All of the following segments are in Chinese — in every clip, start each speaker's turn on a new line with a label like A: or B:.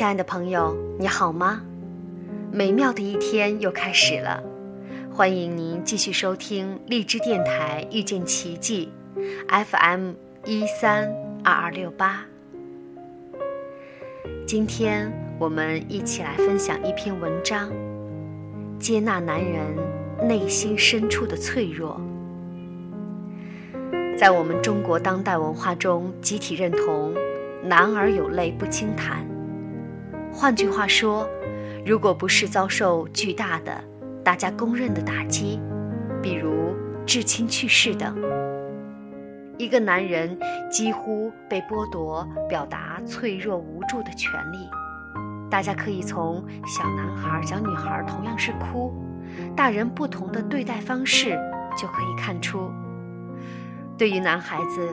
A: 亲爱的朋友，你好吗？美妙的一天又开始了，欢迎您继续收听荔枝电台遇见奇迹，FM 一三二二六八。今天我们一起来分享一篇文章，接纳男人内心深处的脆弱。在我们中国当代文化中，集体认同“男儿有泪不轻弹”。换句话说，如果不是遭受巨大的、大家公认的打击，比如至亲去世等，一个男人几乎被剥夺表达脆弱无助的权利。大家可以从小男孩、小女孩同样是哭，大人不同的对待方式就可以看出。对于男孩子，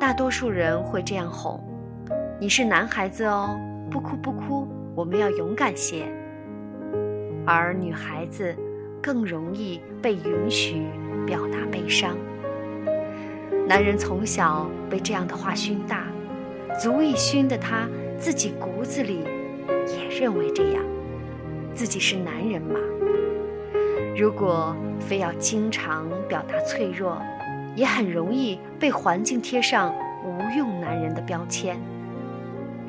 A: 大多数人会这样哄：“你是男孩子哦，不哭不哭。”我们要勇敢些，而女孩子更容易被允许表达悲伤。男人从小被这样的话熏大，足以熏得他自己骨子里也认为这样，自己是男人嘛。如果非要经常表达脆弱，也很容易被环境贴上无用男人的标签。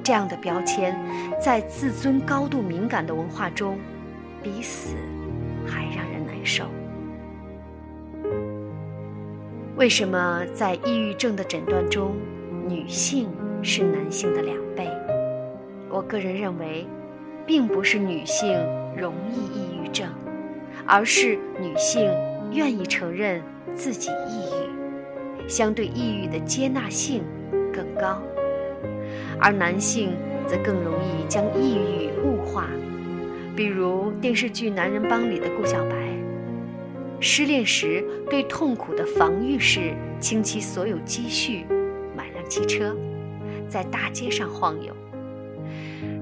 A: 这样的标签，在自尊高度敏感的文化中，比死还让人难受。为什么在抑郁症的诊断中，女性是男性的两倍？我个人认为，并不是女性容易抑郁症，而是女性愿意承认自己抑郁，相对抑郁的接纳性更高。而男性则更容易将抑郁物化，比如电视剧《男人帮》里的顾小白，失恋时对痛苦的防御是倾其所有积蓄买辆汽车，在大街上晃悠。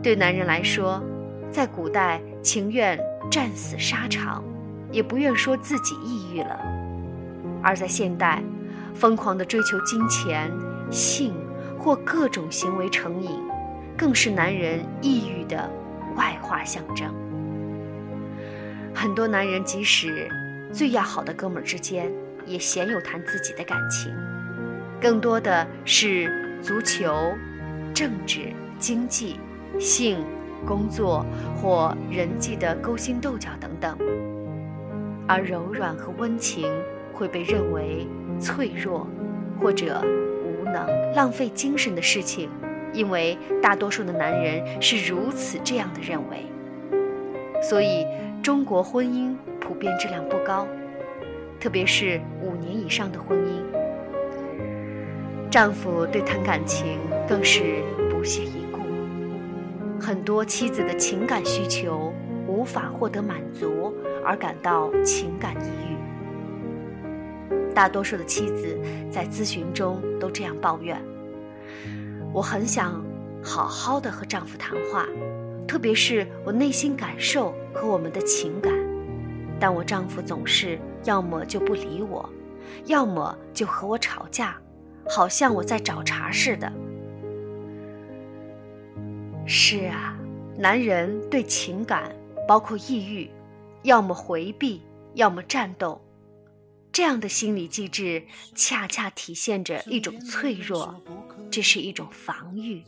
A: 对男人来说，在古代情愿战死沙场，也不愿说自己抑郁了；而在现代，疯狂地追求金钱、性。或各种行为成瘾，更是男人抑郁的外化象征。很多男人即使最要好的哥们儿之间，也鲜有谈自己的感情，更多的是足球、政治、经济、性、工作或人际的勾心斗角等等。而柔软和温情会被认为脆弱，或者。能浪费精神的事情，因为大多数的男人是如此这样的认为，所以中国婚姻普遍质量不高，特别是五年以上的婚姻，丈夫对谈感情更是不屑一顾，很多妻子的情感需求无法获得满足而感到情感抑郁。大多数的妻子在咨询中都这样抱怨：“我很想好好的和丈夫谈话，特别是我内心感受和我们的情感，但我丈夫总是要么就不理我，要么就和我吵架，好像我在找茬似的。”是啊，男人对情感，包括抑郁，要么回避，要么战斗。这样的心理机制恰恰体现着一种脆弱，这是一种防御。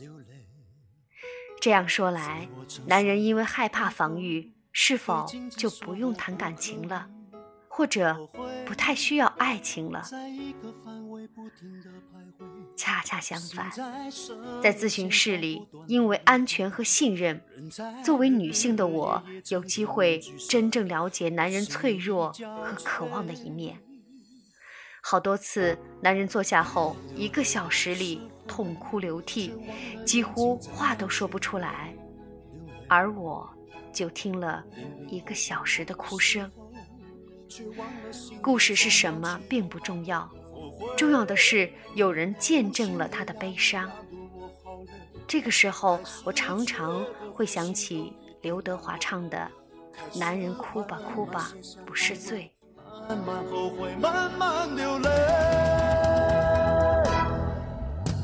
A: 这样说来，男人因为害怕防御，是否就不用谈感情了，或者不太需要爱情了？恰恰相反，在咨询室里，因为安全和信任，作为女性的我有机会真正了解男人脆弱和渴望的一面。好多次，男人坐下后，一个小时里痛哭流涕，几乎话都说不出来，而我就听了一个小时的哭声。故事是什么并不重要，重要的是有人见证了他的悲伤。这个时候，我常常会想起刘德华唱的：“男人哭吧哭吧，不是罪。”慢慢后悔，慢慢流泪。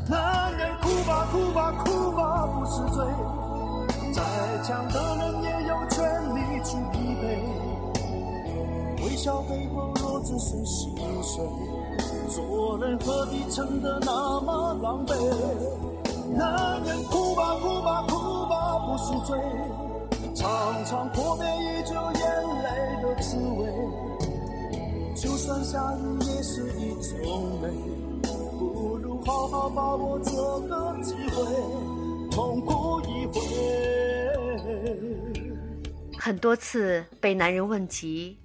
A: 男人哭吧哭吧哭吧不是罪，再
B: 强的人也有权利去疲惫。微笑背后若只是心碎，做人何必撑得那么狼狈？男人哭吧哭吧哭吧不是罪，尝尝破灭已久眼泪的滋味。就算下雨也是一种美，不如好好把握这个机会，痛哭一回。
A: 很多次被男人问及，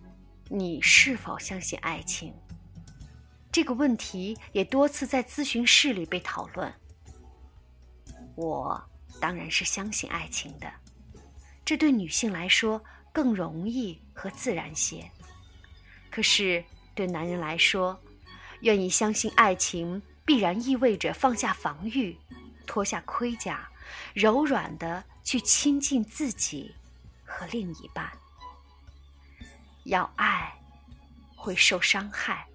A: 你是否相信爱情？这个问题也多次在咨询室里被讨论。我当然是相信爱情的，这对女性来说更容易和自然些。可是对男人来说，愿意相信爱情，必然意味着放下防御，脱下盔甲，柔软的去亲近自己和另一半。要爱，会受伤害。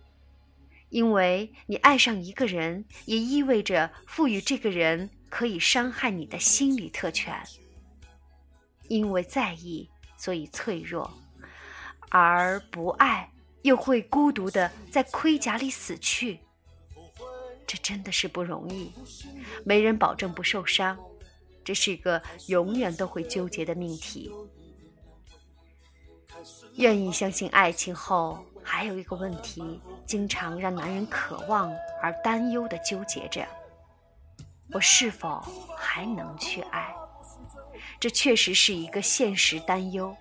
A: 因为你爱上一个人，也意味着赋予这个人可以伤害你的心理特权。因为在意，所以脆弱；而不爱，又会孤独的在盔甲里死去。这真的是不容易，没人保证不受伤。这是一个永远都会纠结的命题。愿意相信爱情后。还有一个问题，经常让男人渴望而担忧的纠结着：我是否还能去爱？这确实是一个现实担忧。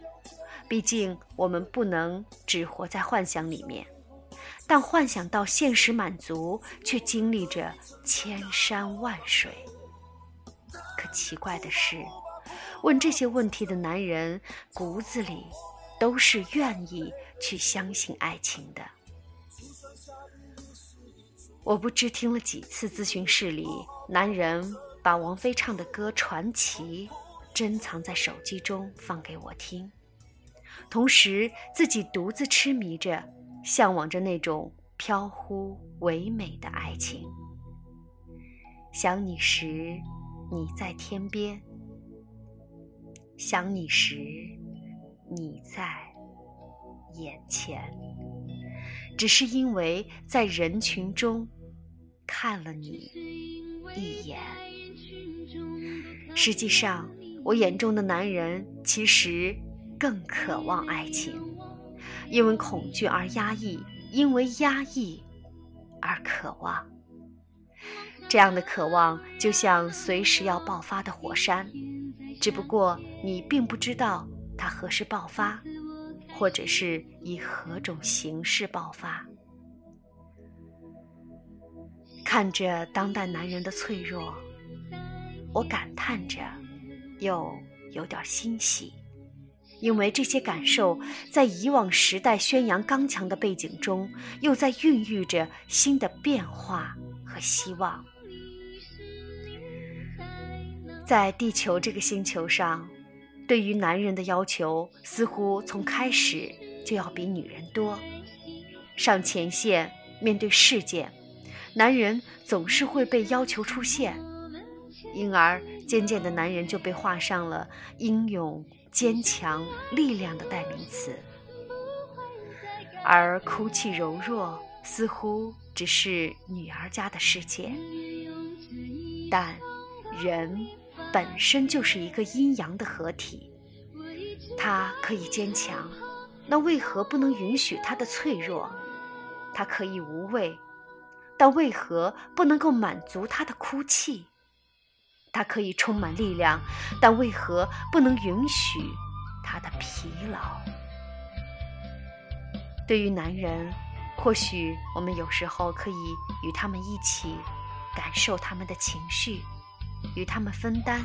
A: 毕竟我们不能只活在幻想里面，但幻想到现实满足，却经历着千山万水。可奇怪的是，问这些问题的男人骨子里都是愿意。去相信爱情的，我不知听了几次咨询室里，男人把王菲唱的歌《传奇》珍藏在手机中放给我听，同时自己独自痴迷着，向往着那种飘忽唯美的爱情。想你时，你在天边；想你时，你在。眼前，只是因为在人群中看了你一眼。实际上，我眼中的男人其实更渴望爱情，因为恐惧而压抑，因为压抑而渴望。这样的渴望就像随时要爆发的火山，只不过你并不知道它何时爆发。或者是以何种形式爆发？看着当代男人的脆弱，我感叹着，又有点欣喜，因为这些感受在以往时代宣扬刚强的背景中，又在孕育着新的变化和希望。在地球这个星球上。对于男人的要求，似乎从开始就要比女人多。上前线面对事件，男人总是会被要求出现，因而渐渐的，男人就被画上了英勇、坚强、力量的代名词。而哭泣柔弱，似乎只是女儿家的世界。但人。本身就是一个阴阳的合体，它可以坚强，那为何不能允许它的脆弱？它可以无畏，但为何不能够满足它的哭泣？它可以充满力量，但为何不能允许它的疲劳？对于男人，或许我们有时候可以与他们一起感受他们的情绪。与他们分担，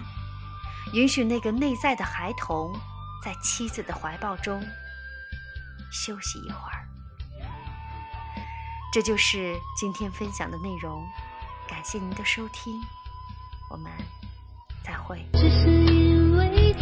A: 允许那个内在的孩童在妻子的怀抱中休息一会儿。这就是今天分享的内容，感谢您的收听，我们再会。只是因为